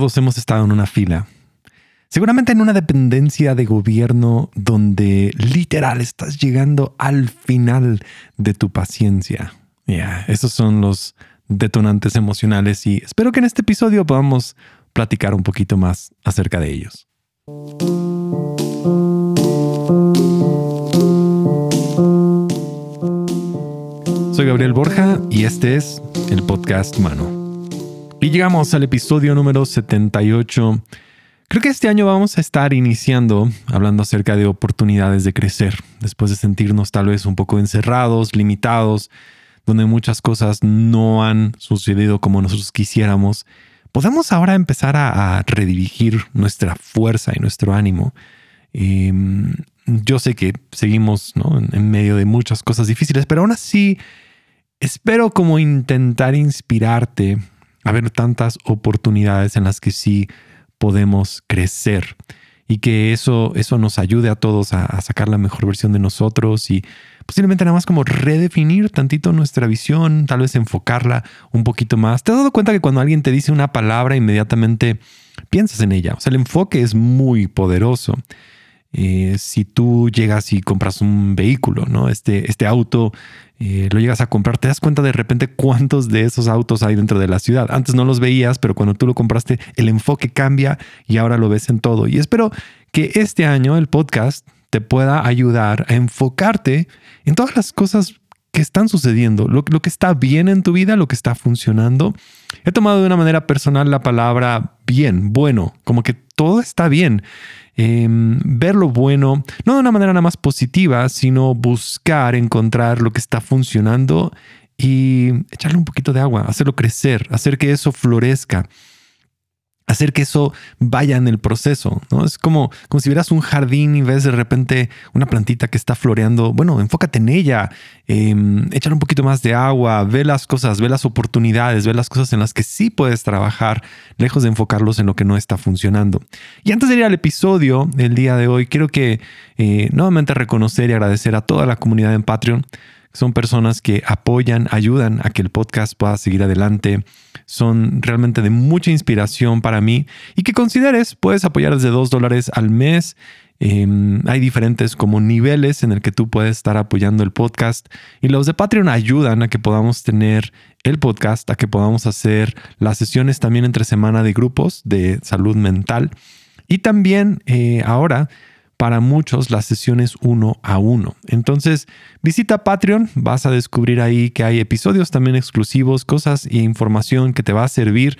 Todos hemos estado en una fila. Seguramente en una dependencia de gobierno donde literal estás llegando al final de tu paciencia. Ya, esos son los detonantes emocionales y espero que en este episodio podamos platicar un poquito más acerca de ellos. Soy Gabriel Borja y este es el podcast Mano. Y llegamos al episodio número 78. Creo que este año vamos a estar iniciando hablando acerca de oportunidades de crecer, después de sentirnos tal vez un poco encerrados, limitados, donde muchas cosas no han sucedido como nosotros quisiéramos. Podemos ahora empezar a, redirigir nuestra fuerza y nuestro ánimo. Em, yo sé que seguimos en medio de muchas cosas difíciles, pero aún así espero como intentar inspirarte a ver tantas oportunidades en las que sí podemos crecer y que eso, eso nos ayude a todos a, sacar la mejor versión de nosotros y posiblemente nada más como redefinir tantito nuestra visión, tal vez enfocarla un poquito más. ¿Te has dado cuenta que cuando alguien te dice una palabra inmediatamente piensas en ella? O sea, el enfoque es muy poderoso. Eh, si tú llegas y compras un vehículo, ¿no? Este, este auto eh, lo llegas a comprar, te das cuenta de repente cuántos de esos autos hay dentro de la ciudad. Antes no los veías, pero cuando tú lo compraste, el enfoque cambia y ahora lo ves en todo. Y espero que este año el podcast te pueda ayudar a enfocarte en todas las cosas que están sucediendo, lo, lo, que está bien en tu vida, lo que está funcionando. He tomado de una manera personal la palabra bien, bueno, como que todo está bien. Em, ver lo bueno, no de una manera nada más positiva, sino buscar, encontrar lo que está funcionando y echarle un poquito de agua, hacerlo crecer, hacer que eso florezca hacer que eso vaya en el proceso, ¿no? Es como, como si vieras un jardín y ves de repente una plantita que está floreando. Bueno, enfócate en ella, eh, un poquito más de agua, ve las cosas, ve las oportunidades, ve las cosas en las que sí puedes trabajar, lejos de enfocarlos en lo que no está funcionando. Y antes de ir al episodio del día de hoy, quiero que eh, nuevamente reconocer y agradecer a toda la comunidad en Patreon. Son personas que apoyan, ayudan a que el podcast pueda seguir adelante. Son realmente de mucha inspiración para mí y que consideres, puedes apoyar desde dos dólares al mes. Em, hay diferentes como niveles en el que tú puedes estar apoyando el podcast y los de Patreon ayudan a que podamos tener el podcast, a que podamos hacer las sesiones también entre semana de grupos de salud mental y también eh, ahora para muchos las sesiones uno a uno. Entonces, visita Patreon, vas a descubrir ahí que hay episodios también exclusivos, cosas e información que te va a servir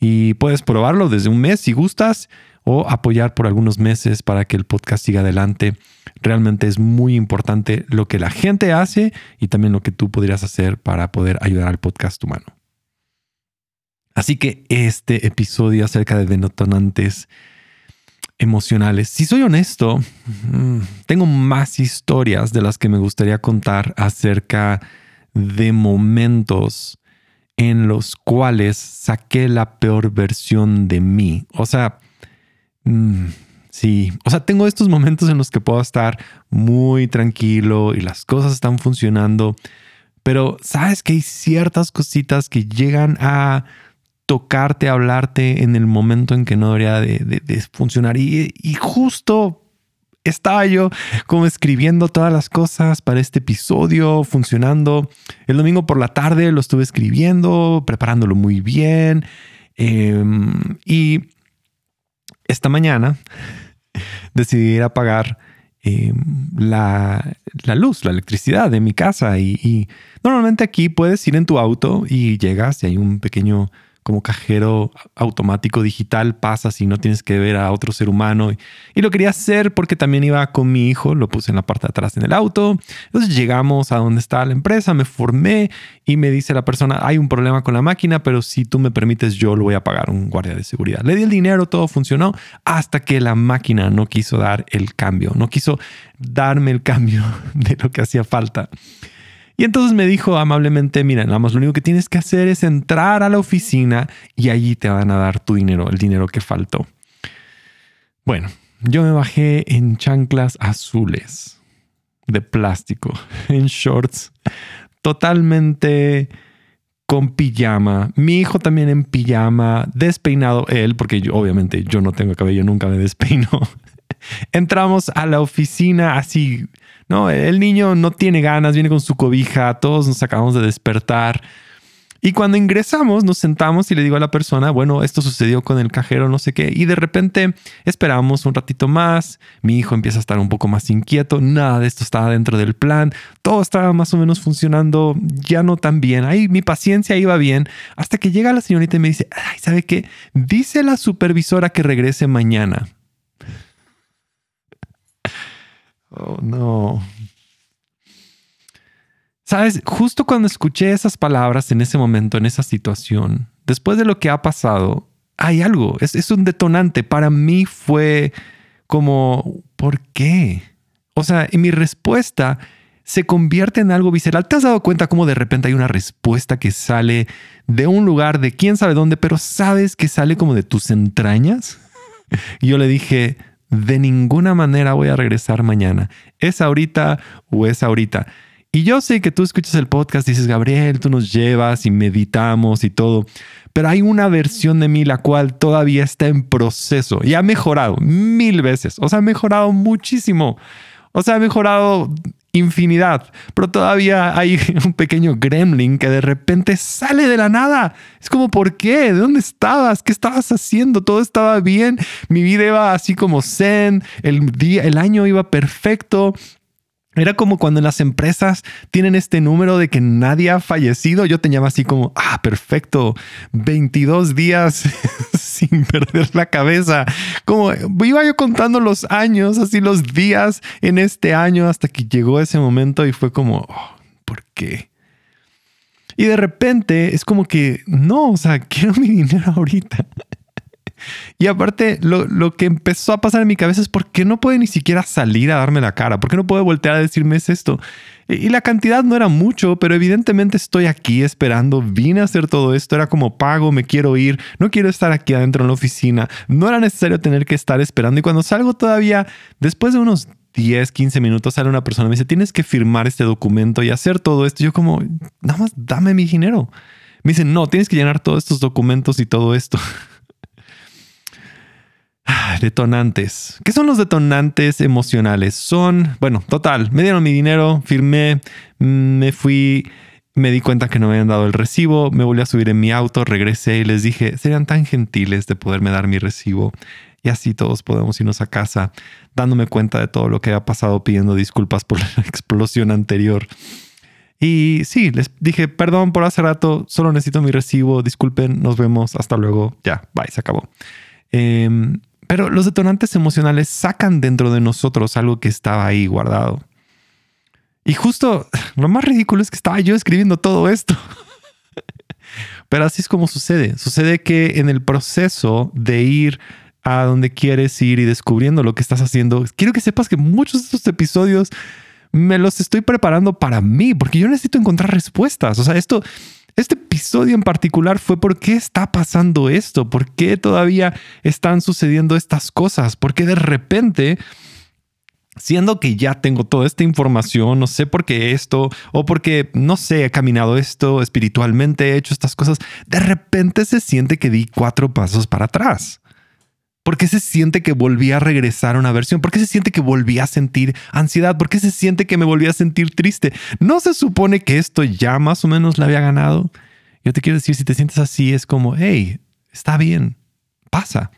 y puedes probarlo desde un mes si gustas o apoyar por algunos meses para que el podcast siga adelante. Realmente es muy importante lo que la gente hace y también lo que tú podrías hacer para poder ayudar al podcast humano. Así que este episodio acerca de denotonantes emocionales. Si soy honesto, mm, tengo más historias de las que me gustaría contar acerca de momentos en los cuales saqué la peor versión de mí. O sea, mm, sí, o sea, tengo estos momentos en los que puedo estar muy tranquilo y las cosas están funcionando, pero sabes que hay ciertas cositas que llegan a tocarte, hablarte en el momento en que no debería de, funcionar. Y, justo estaba yo como escribiendo todas las cosas para este episodio, funcionando. El domingo por la tarde lo estuve escribiendo, preparándolo muy bien. Em, y esta mañana decidí ir a pagar em, la, luz, la electricidad de mi casa. Y normalmente aquí puedes ir en tu auto y llegas y hay un pequeño como cajero automático digital, pasas y no tienes que ver a otro ser humano. Y, lo quería hacer porque también iba con mi hijo, lo puse en la parte de atrás en el auto. Entonces llegamos a donde está la empresa, me formé y me dice la persona, hay un problema con la máquina, pero si tú me permites, yo lo voy a pagar un guardia de seguridad. Le di el dinero, todo funcionó, hasta que la máquina no quiso dar el cambio, no quiso darme el cambio de lo que hacía falta. Y entonces me dijo amablemente, mira, más lo único que tienes que hacer es entrar a la oficina y allí te van a dar tu dinero, el dinero que faltó. Bueno, yo me bajé en chanclas azules de plástico, en shorts, totalmente con pijama, mi hijo también en pijama, despeinado él, porque yo, obviamente yo no tengo cabello, nunca me despeino. Entramos a la oficina así, ¿no? El niño no tiene ganas, viene con su cobija, todos nos acabamos de despertar. Y cuando ingresamos, nos sentamos y le digo a la persona, bueno, esto sucedió con el cajero, no sé qué. Y de repente esperamos un ratito más. Mi hijo empieza a estar un poco más inquieto. Nada de esto estaba dentro del plan. Todo estaba más o menos funcionando ya no tan bien. Ahí mi paciencia iba bien. Hasta que llega la señorita y me dice, ay, ¿sabe qué? Dice la supervisora que regrese mañana. Oh, no. Sabes, justo cuando escuché esas palabras en ese momento, en esa situación, después de lo que ha pasado, hay algo, es, un detonante. Para mí fue como, ¿por qué? O sea, y mi respuesta se convierte en algo visceral. ¿Te has dado cuenta cómo de repente hay una respuesta que sale de un lugar de quién sabe dónde, pero sabes que sale como de tus entrañas? Yo le dije, de ninguna manera voy a regresar mañana. ¿Es ahorita o es ahorita? Y yo sé que tú escuchas el podcast y dices, Gabriel, tú nos llevas y meditamos y todo, pero hay una versión de mí la cual todavía está en proceso y ha mejorado mil veces, o sea, ha mejorado muchísimo, o sea, ha mejorado infinidad, pero todavía hay un pequeño gremlin que de repente sale de la nada. Es como, ¿por qué? ¿De dónde estabas? ¿Qué estabas haciendo? Todo estaba bien. Mi vida iba así como zen. El día, el año iba perfecto. Era como cuando en las empresas tienen este número de que nadie ha fallecido. Yo tenía así como, ah, perfecto, 22 días sin perder la cabeza. Como iba yo contando los años, así los días en este año hasta que llegó ese momento y fue como, oh, ¿por qué? Y de repente es como que, no, o sea, quiero mi dinero ahorita. Y aparte, lo, que empezó a pasar en mi cabeza es por qué no puede ni siquiera salir a darme la cara, por qué no puede voltear a decirme es esto. Y la cantidad no era mucho, pero evidentemente estoy aquí esperando, vine a hacer todo esto, era como pago, me quiero ir, no quiero estar aquí adentro en la oficina, no era necesario tener que estar esperando. Y cuando salgo todavía, después de unos 10, 15 minutos, sale una persona y me dice, tienes que firmar este documento y hacer todo esto. Yo como, nada más dame mi dinero. Me dicen, no, tienes que llenar todos estos documentos y todo esto. Detonantes. ¿Qué son los detonantes emocionales? Son, bueno, total, me dieron mi dinero, firmé, me fui, me di cuenta que no me habían dado el recibo, me volví a subir en mi auto, regresé y les dije, serían tan gentiles de poderme dar mi recibo. Y así todos podemos irnos a casa, dándome cuenta de todo lo que había pasado, pidiendo disculpas por la explosión anterior. Y sí, les dije, perdón por hace rato, solo necesito mi recibo, disculpen, nos vemos, hasta luego, ya, bye, se acabó. Eh, pero los detonantes emocionales sacan dentro de nosotros algo que estaba ahí guardado. Y justo lo más ridículo es que estaba yo escribiendo todo esto. Pero así es como sucede. Sucede que en el proceso de ir a donde quieres ir y descubriendo lo que estás haciendo, quiero que sepas que muchos de estos episodios me los estoy preparando para mí, porque yo necesito encontrar respuestas. O sea, esto este episodio en particular fue por qué está pasando esto, por qué todavía están sucediendo estas cosas, por qué de repente siendo que ya tengo toda esta información, no sé por qué esto, o porque, no sé, he caminado esto espiritualmente, he hecho estas cosas, de repente se siente que di cuatro pasos para atrás. ¿Por qué se siente que volví a regresar a una versión? ¿Por qué se siente que volví a sentir ansiedad? ¿Por qué se siente que me volví a sentir triste? ¿No se supone que esto ya más o menos la había ganado? Yo te quiero decir, si te sientes así, es como, hey, está bien, pasa.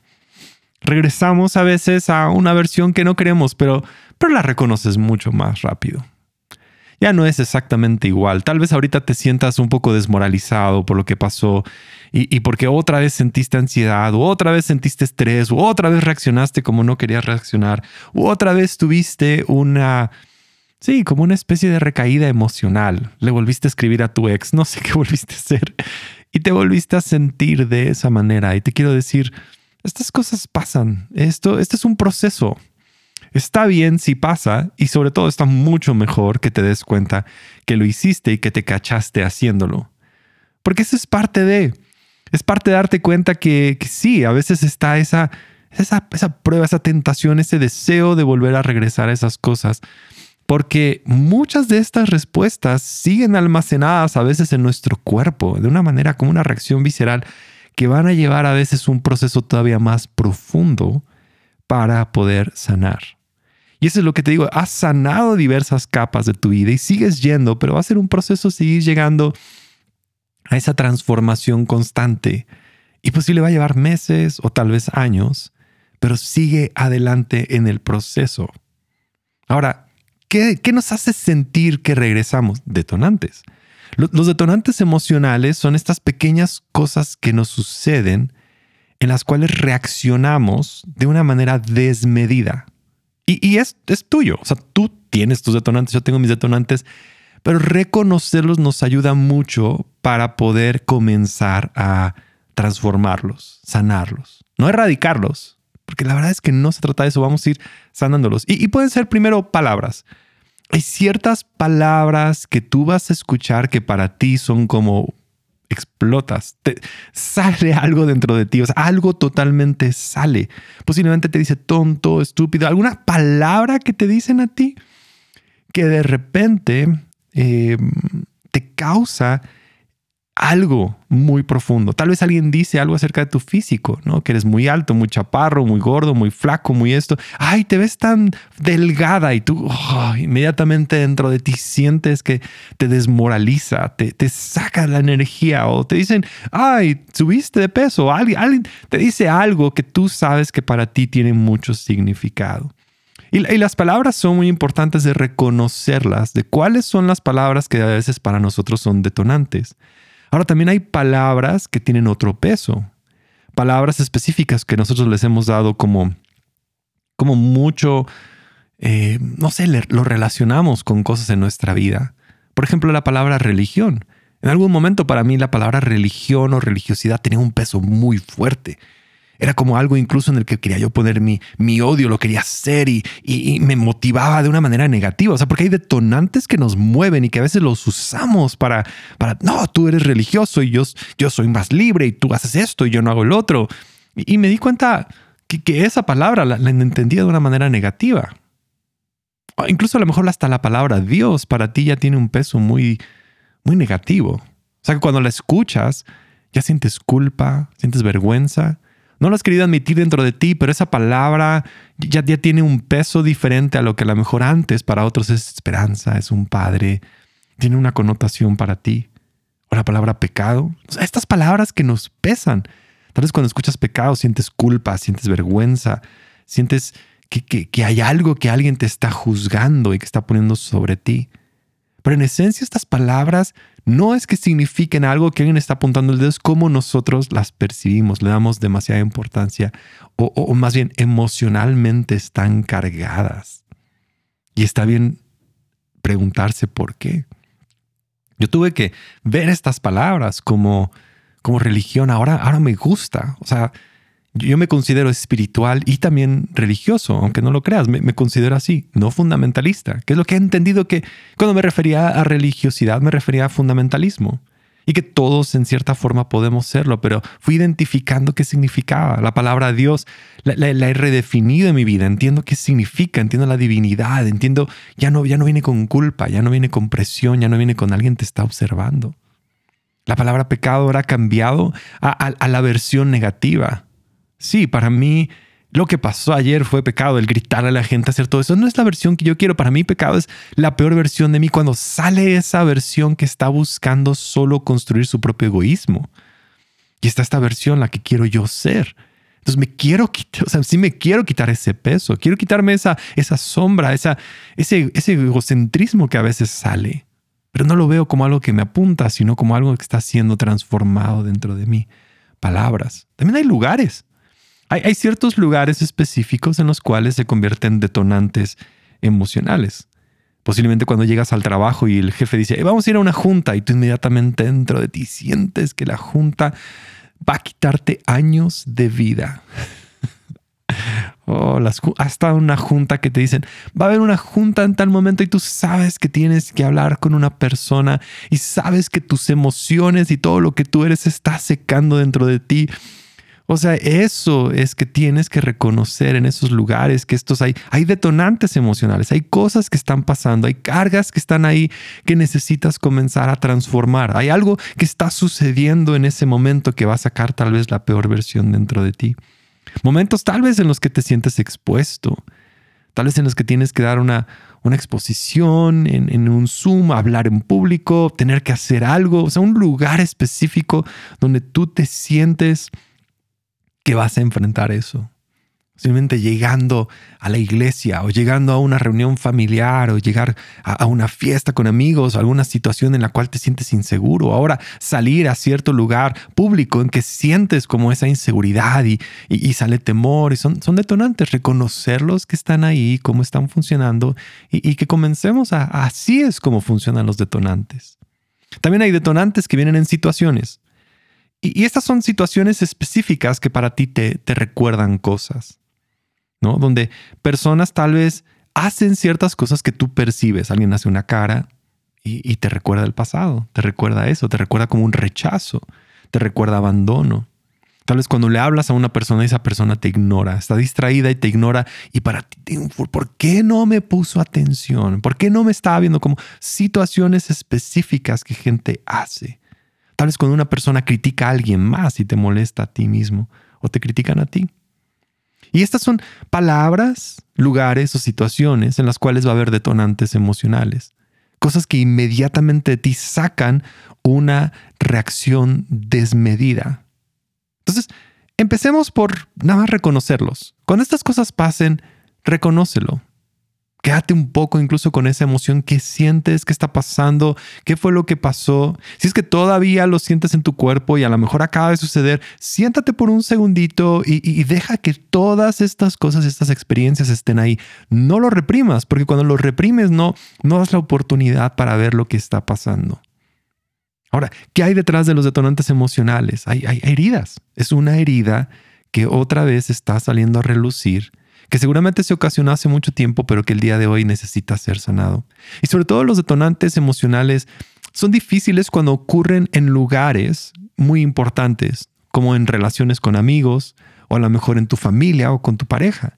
Regresamos a veces a una versión que no queremos, pero, pero la reconoces mucho más rápido ya no es exactamente igual. Tal vez ahorita te sientas un poco desmoralizado por lo que pasó y, porque otra vez sentiste ansiedad, o otra vez sentiste estrés, o otra vez reaccionaste como no querías reaccionar, o otra vez tuviste una, sí, como una especie de recaída emocional. Le volviste a escribir a tu ex, no sé qué volviste a hacer, y te volviste a sentir de esa manera. Y te quiero decir, estas cosas pasan. Esto, este es un proceso. Está bien si pasa y sobre todo está mucho mejor que te des cuenta que lo hiciste y que te cachaste haciéndolo. Porque eso es parte de, es parte de darte cuenta que, sí, a veces está esa, esa, esa prueba, esa tentación, ese deseo de volver a regresar a esas cosas porque muchas de estas respuestas siguen almacenadas a veces en nuestro cuerpo de una manera como una reacción visceral que van a llevar a veces un proceso todavía más profundo para poder sanar. Y eso es lo que te digo, has sanado diversas capas de tu vida y sigues yendo, pero va a ser un proceso seguir llegando a esa transformación constante. Y pues sí le va a llevar meses o tal vez años, pero sigue adelante en el proceso. Ahora, ¿qué, nos hace sentir que regresamos? Detonantes. Los detonantes emocionales son estas pequeñas cosas que nos suceden en las cuales reaccionamos de una manera desmedida. Y, es, es, tuyo. O sea, tú tienes tus detonantes, yo tengo mis detonantes, pero reconocerlos nos ayuda mucho para poder comenzar a transformarlos, sanarlos. No erradicarlos, porque la verdad es que no se trata de eso, vamos a ir sanándolos. Y, pueden ser primero palabras. Hay ciertas palabras que tú vas a escuchar que para ti son como explotas, te, sale algo dentro de ti, o sea, algo totalmente sale. Posiblemente te dice tonto, estúpido, alguna palabra que te dicen a ti que de repente eh, te causa algo muy profundo. Tal vez alguien dice algo acerca de tu físico, ¿no? Que eres muy alto, muy chaparro, muy gordo, muy flaco, muy esto. Ay, te ves tan delgada y tú inmediatamente dentro de ti sientes que te desmoraliza, te, te saca la energía o te dicen, ay, subiste de peso. Alguien te dice algo que tú sabes que para ti tiene mucho significado. Y, las palabras son muy importantes de reconocerlas, de cuáles son las palabras que a veces para nosotros son detonantes. Ahora también hay palabras que tienen otro peso, palabras específicas que nosotros les hemos dado como, como mucho, eh, no sé, lo relacionamos con cosas en nuestra vida. Por ejemplo, la palabra religión. En algún momento para mí la palabra religión o religiosidad tenía un peso muy fuerte. Era como algo incluso en el que quería yo poner mi, mi odio, lo quería hacer y, y, me motivaba de una manera negativa. O sea, porque hay detonantes que nos mueven y que a veces los usamos para, para no, tú eres religioso y yo, yo soy más libre y tú haces esto y yo no hago el otro. Y, me di cuenta que, que esa palabra la, entendía de una manera negativa. incluso a lo mejor hasta la palabra Dios para ti ya tiene un peso muy, muy negativo. O sea, que cuando la escuchas ya sientes culpa, sientes vergüenza no lo has querido admitir dentro de ti, pero esa palabra ya, tiene un peso diferente a lo que a lo mejor antes para otros es esperanza, es un padre, tiene una connotación para ti. O la palabra pecado. estas palabras que nos pesan. Tal vez cuando escuchas pecado sientes culpa, sientes vergüenza, sientes que, que, que hay algo que alguien te está juzgando y que está poniendo sobre ti. Pero en esencia estas palabras no es que signifiquen algo que alguien está apuntando el dedo, es cómo nosotros las percibimos, le damos demasiada importancia o, más bien emocionalmente están cargadas. Y está bien preguntarse por qué. Yo tuve que ver estas palabras como, como religión, ahora, ahora me gusta. O sea, yo me considero espiritual y también religioso, aunque no lo creas, me, considero así, no fundamentalista, que es lo que he entendido que cuando me refería a religiosidad me refería a fundamentalismo y que todos en cierta forma podemos serlo, pero fui identificando qué significaba. La palabra Dios la, he redefinido en mi vida, entiendo qué significa, entiendo la divinidad, entiendo, ya no, ya no viene con culpa, ya no viene con presión, ya no viene con alguien te está observando. La palabra pecado ahora ha cambiado a la versión negativa Sí, para mí lo que pasó ayer fue pecado, el gritar a la gente, hacer todo eso. No es la versión que yo quiero. Para mí pecado es la peor versión de mí cuando sale esa versión que está buscando solo construir su propio egoísmo. Y está esta versión la que quiero yo ser. Entonces me quiero quitar, o sea, sí me quiero quitar ese peso, quiero quitarme esa, esa sombra, esa, ese, ese egocentrismo que a veces sale. Pero no lo veo como algo que me apunta, sino como algo que está siendo transformado dentro de mí. Palabras. También hay lugares. Hay, ciertos lugares específicos en los cuales se convierten detonantes emocionales. Posiblemente cuando llegas al trabajo y el jefe dice, vamos a ir a una junta y tú inmediatamente dentro de ti sientes que la junta va a quitarte años de vida. oh, las, hasta una junta que te dicen, va a haber una junta en tal momento y tú sabes que tienes que hablar con una persona y sabes que tus emociones y todo lo que tú eres está secando dentro de ti O sea, eso es que tienes que reconocer en esos lugares que estos hay, hay detonantes emocionales, hay cosas que están pasando, hay cargas que están ahí que necesitas comenzar a transformar. Hay algo que está sucediendo en ese momento que va a sacar tal vez la peor versión dentro de ti. Momentos tal vez en los que te sientes expuesto, tal vez en los que tienes que dar una, una exposición en, en, un Zoom, hablar en público, tener que hacer algo, o sea, un lugar específico donde tú te sientes que vas a enfrentar eso. Simplemente llegando a la iglesia o llegando a una reunión familiar o llegar a, una fiesta con amigos o alguna situación en la cual te sientes inseguro. Ahora salir a cierto lugar público en que sientes como esa inseguridad y, sale temor y son, son detonantes. Reconocerlos que están ahí, cómo están funcionando y, y que comencemos a, así es como funcionan los detonantes. También hay detonantes que vienen en situaciones. Y, estas son situaciones específicas que para ti te, te recuerdan cosas, ¿no? Donde personas tal vez hacen ciertas cosas que tú percibes. Alguien hace una cara y, y, te recuerda el pasado, te recuerda eso, te recuerda como un rechazo, te recuerda abandono. Tal vez cuando le hablas a una persona, esa persona te ignora, está distraída y te ignora. Y para ti, ¿por qué no me puso atención? ¿Por qué no me estaba viendo como situaciones específicas que gente hace? Tal vez cuando una persona critica a alguien más y te molesta a ti mismo o te critican a ti. Y estas son palabras, lugares o situaciones en las cuales va a haber detonantes emocionales. Cosas que inmediatamente de ti sacan una reacción desmedida. Entonces, empecemos por nada más reconocerlos. Cuando estas cosas pasen, reconócelo. Quédate un poco incluso con esa emoción que sientes, qué está pasando, qué fue lo que pasó. Si es que todavía lo sientes en tu cuerpo y a lo mejor acaba de suceder, siéntate por un segundito y, deja que todas estas cosas, estas experiencias estén ahí. No lo reprimas, porque cuando lo reprimes no, no das la oportunidad para ver lo que está pasando. Ahora, ¿qué hay detrás de los detonantes emocionales? Hay heridas. Es una herida que otra vez está saliendo a relucir que seguramente se ocasionó hace mucho tiempo, pero que el día de hoy necesita ser sanado. Y sobre todo los detonantes emocionales son difíciles cuando ocurren en lugares muy importantes, como en relaciones con amigos, o a lo mejor en tu familia o con tu pareja.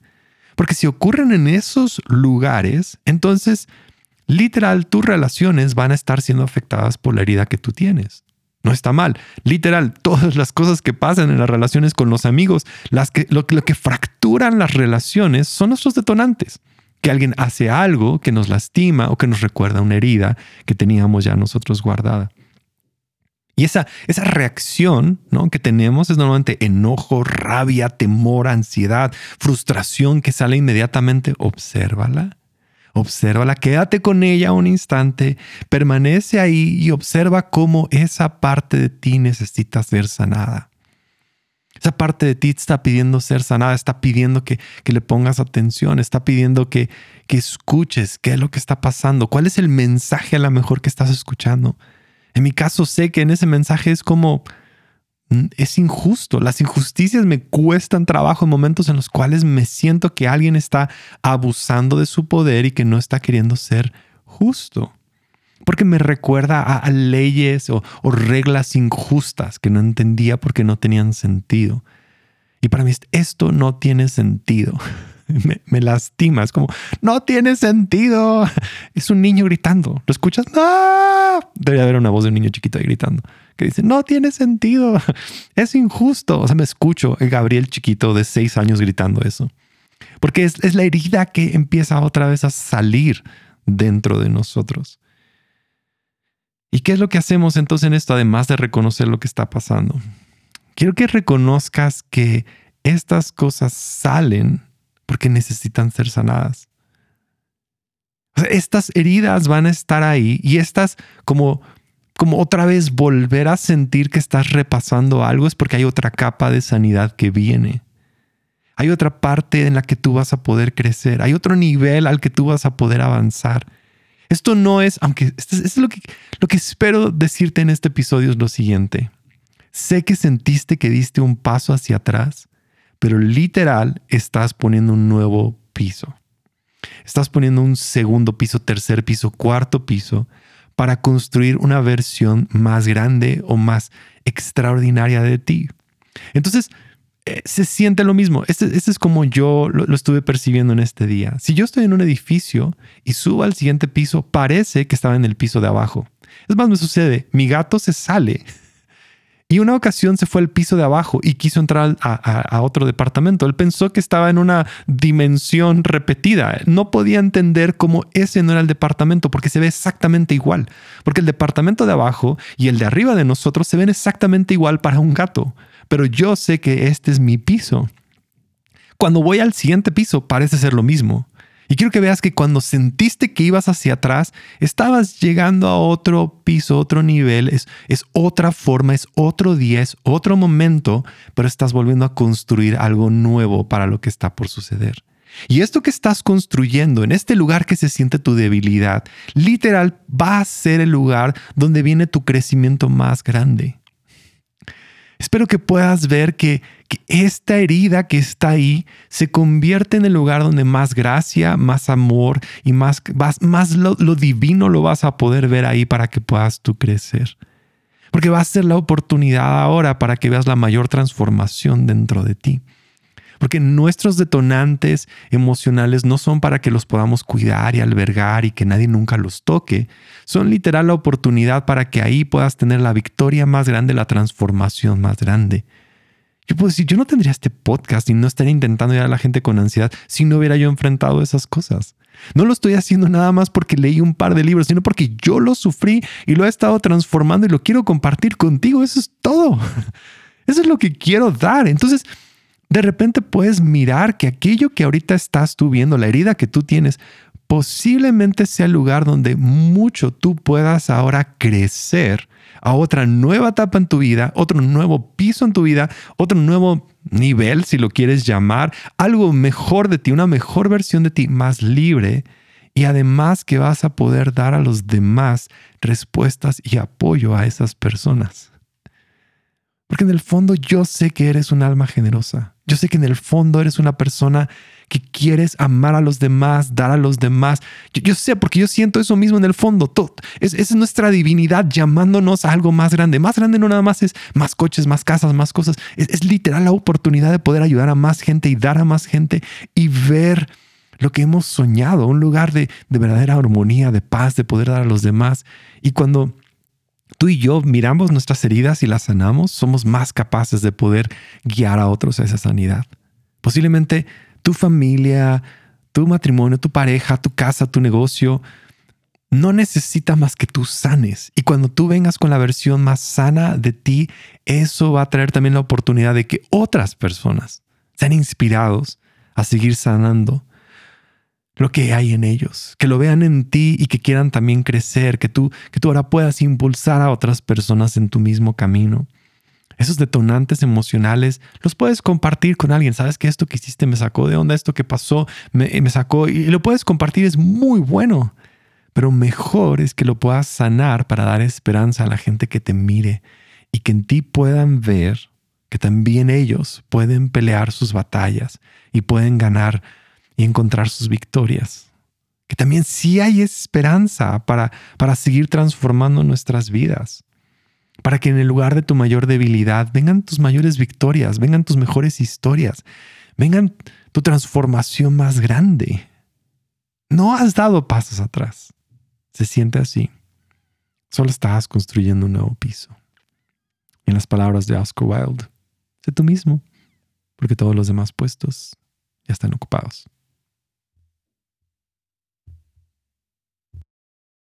Porque si ocurren en esos lugares, entonces literal tus relaciones van a estar siendo afectadas por la herida que tú tienes. No está mal. Literal, todas las cosas que pasan en las relaciones con los amigos, las que, lo, que fracturan las relaciones son nuestros detonantes. Que alguien hace algo que nos lastima o que nos recuerda una herida que teníamos ya nosotros guardada. Y esa, esa reacción ¿no? que tenemos es normalmente enojo, rabia, temor, ansiedad, frustración que sale inmediatamente. Obsérvala Obsérvala, quédate con ella un instante, permanece ahí y observa cómo esa parte de ti necesita ser sanada. Esa parte de ti está pidiendo ser sanada, está pidiendo que, que le pongas atención, está pidiendo que, que escuches qué es lo que está pasando, cuál es el mensaje a lo mejor que estás escuchando. En mi caso sé que en ese mensaje es como, es injusto. Las injusticias me cuestan trabajo en momentos en los cuales me siento que alguien está abusando de su poder y que no está queriendo ser justo. Porque me recuerda a, leyes o, reglas injustas que no entendía porque no tenían sentido. Y para mí esto no tiene sentido. Me, lastima. Es como, no tiene sentido. Es un niño gritando. ¿Lo escuchas? ¡No! Debería haber una voz de un niño chiquito ahí gritando que dice, no tiene sentido, es injusto. O sea, me escucho el Gabriel chiquito de seis años gritando eso. Porque es, es la herida que empieza otra vez a salir dentro de nosotros. ¿Y qué es lo que hacemos entonces en esto, además de reconocer lo que está pasando? Quiero que reconozcas que estas cosas salen porque necesitan ser sanadas. estas heridas van a estar ahí y estas como como otra vez volver a sentir que estás repasando algo es porque hay otra capa de sanidad que viene. Hay otra parte en la que tú vas a poder crecer. Hay otro nivel al que tú vas a poder avanzar. Esto no es, aunque es lo que, lo que espero decirte en este episodio es lo siguiente. Sé que sentiste que diste un paso hacia atrás, pero literal estás poniendo un nuevo piso. Estás poniendo un segundo piso, tercer piso, cuarto piso para construir una versión más grande o más extraordinaria de ti. Entonces, eh, se siente lo mismo. Este, este es como yo lo, lo, estuve percibiendo en este día. Si yo estoy en un edificio y subo al siguiente piso, parece que estaba en el piso de abajo. Es más, me sucede, mi gato se sale y una ocasión se fue al piso de abajo y quiso entrar a, otro departamento. Él pensó que estaba en una dimensión repetida. No podía entender cómo ese no era el departamento porque se ve exactamente igual. Porque el departamento de abajo y el de arriba de nosotros se ven exactamente igual para un gato. Pero yo sé que este es mi piso. Cuando voy al siguiente piso parece ser lo mismo. Y quiero que veas que cuando sentiste que ibas hacia atrás, estabas llegando a otro piso, otro nivel, es, es otra forma, es otro día, es otro momento, pero estás volviendo a construir algo nuevo para lo que está por suceder. Y esto que estás construyendo en este lugar que se siente tu debilidad, literal va a ser el lugar donde viene tu crecimiento más grande. Espero que puedas ver que, esta herida que está ahí se convierte en el lugar donde más gracia, más amor y más, más, lo, lo divino lo vas a poder ver ahí para que puedas tú crecer. Porque va a ser la oportunidad ahora para que veas la mayor transformación dentro de ti. Porque nuestros detonantes emocionales no son para que los podamos cuidar y albergar y que nadie nunca los toque. Son literal la oportunidad para que ahí puedas tener la victoria más grande, la transformación más grande. Yo puedo decir, yo no tendría este podcast y no estaría intentando ayudar a la gente con ansiedad si no hubiera yo enfrentado esas cosas. No lo estoy haciendo nada más porque leí un par de libros, sino porque yo lo sufrí y lo he estado transformando y lo quiero compartir contigo. Eso es todo. Eso es lo que quiero dar. Entonces, de repente puedes mirar que aquello que ahorita estás tú viendo, la herida que tú tienes, posiblemente sea el lugar donde mucho tú puedas ahora crecer a otra nueva etapa en tu vida, otro nuevo piso en tu vida, otro nuevo nivel, si lo quieres llamar, algo mejor de ti, una mejor versión de ti, más libre y además que vas a poder dar a los demás respuestas y apoyo a esas personas. Porque en el fondo yo sé que eres un alma generosa. Yo sé que en el fondo eres una persona que quieres amar a los demás, dar a los demás. Yo, sé, porque yo siento eso mismo en el fondo. Todo, es, es, nuestra divinidad llamándonos a algo más grande. Más grande no nada más es más coches, más casas, más cosas. Es, es literal la oportunidad de poder ayudar a más gente y dar a más gente y ver lo que hemos soñado, un lugar de, de verdadera armonía, de paz, de poder dar a los demás. Y cuando tú y yo miramos nuestras heridas y las sanamos, somos más capaces de poder guiar a otros a esa sanidad. Posiblemente tu familia, tu matrimonio, tu pareja, tu casa, tu negocio, no necesita más que tú sanes. Y cuando tú vengas con la versión más sana de ti, eso va a traer también la oportunidad de que otras personas sean inspirados a seguir sanando lo que hay en ellos, que lo vean en ti y que quieran también crecer, que tú, que tú ahora puedas impulsar a otras personas en tu mismo camino. Esos detonantes emocionales los puedes compartir con alguien. Sabes que esto que hiciste me sacó de onda, esto que pasó me, me sacó y lo puedes compartir, es muy bueno. Pero mejor es que lo puedas sanar para dar esperanza a la gente que te mire y que en ti puedan ver que también ellos pueden pelear sus batallas y pueden ganar y encontrar sus victorias. Que también sí hay esperanza para, para seguir transformando nuestras vidas. Para que en el lugar de tu mayor debilidad vengan tus mayores victorias, vengan tus mejores historias, vengan tu transformación más grande. No has dado pasos atrás. Se siente así. Solo estás construyendo un nuevo piso. En las palabras de Oscar Wilde, sé tú mismo, porque todos los demás puestos ya están ocupados.